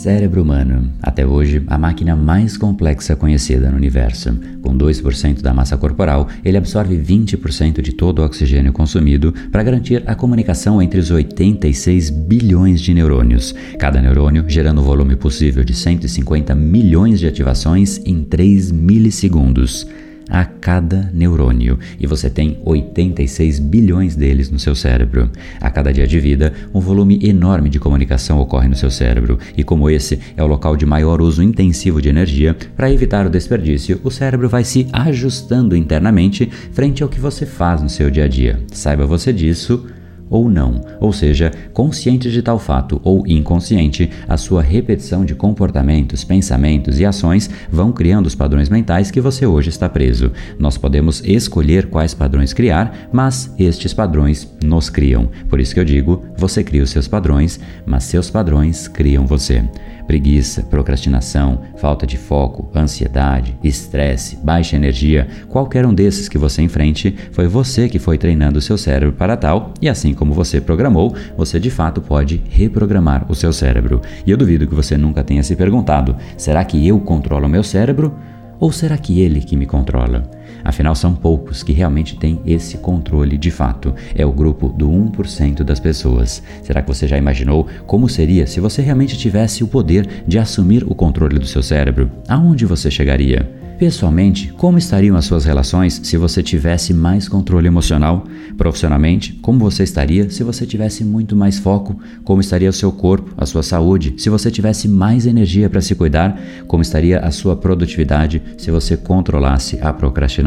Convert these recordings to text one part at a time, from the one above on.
Cérebro humano, até hoje a máquina mais complexa conhecida no universo. Com 2% da massa corporal, ele absorve 20% de todo o oxigênio consumido para garantir a comunicação entre os 86 bilhões de neurônios, cada neurônio gerando o volume possível de 150 milhões de ativações em 3 milissegundos a cada neurônio e você tem 86 bilhões deles no seu cérebro. A cada dia de vida, um volume enorme de comunicação ocorre no seu cérebro e, como esse é o local de maior uso intensivo de energia, para evitar o desperdício, o cérebro vai se ajustando internamente frente ao que você faz no seu dia a dia. Saiba você disso ou não, ou seja, consciente de tal fato ou inconsciente, a sua repetição de comportamentos, pensamentos e ações vão criando os padrões mentais que você hoje está preso. Nós podemos escolher quais padrões criar, mas estes padrões nos criam. Por isso que eu digo, você cria os seus padrões, mas seus padrões criam você. Preguiça, procrastinação, falta de foco, ansiedade, estresse, baixa energia, qualquer um desses que você enfrente, foi você que foi treinando o seu cérebro para tal, e assim como você programou, você de fato pode reprogramar o seu cérebro. E eu duvido que você nunca tenha se perguntado: será que eu controlo meu cérebro? Ou será que ele que me controla? Afinal, são poucos que realmente têm esse controle de fato. É o grupo do 1% das pessoas. Será que você já imaginou como seria se você realmente tivesse o poder de assumir o controle do seu cérebro? Aonde você chegaria? Pessoalmente, como estariam as suas relações se você tivesse mais controle emocional? Profissionalmente, como você estaria se você tivesse muito mais foco? Como estaria o seu corpo, a sua saúde, se você tivesse mais energia para se cuidar? Como estaria a sua produtividade se você controlasse a procrastinação?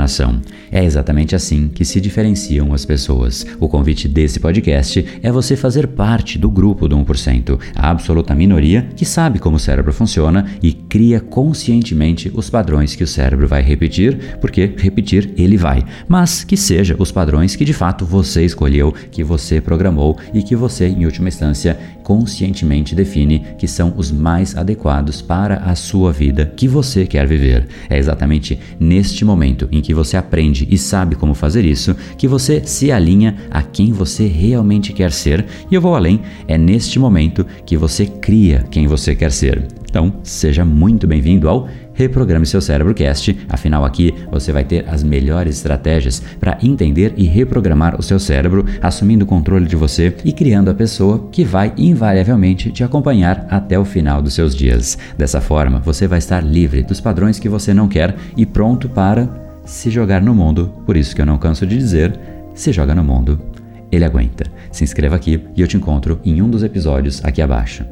É exatamente assim que se diferenciam as pessoas. O convite desse podcast é você fazer parte do grupo do 1%, a absoluta minoria que sabe como o cérebro funciona e cria conscientemente os padrões que o cérebro cérebro vai repetir, porque repetir ele vai, mas que seja os padrões que de fato você escolheu, que você programou e que você, em última instância, conscientemente define que são os mais adequados para a sua vida que você quer viver. É exatamente neste momento em que você aprende e sabe como fazer isso que você se alinha a quem você realmente quer ser, e eu vou além, é neste momento que você cria quem você quer ser. Então, seja muito bem-vindo ao Reprograme seu cérebro cast, afinal aqui você vai ter as melhores estratégias para entender e reprogramar o seu cérebro, assumindo o controle de você e criando a pessoa que vai invariavelmente te acompanhar até o final dos seus dias. Dessa forma, você vai estar livre dos padrões que você não quer e pronto para se jogar no mundo. Por isso que eu não canso de dizer, se joga no mundo, ele aguenta. Se inscreva aqui e eu te encontro em um dos episódios aqui abaixo.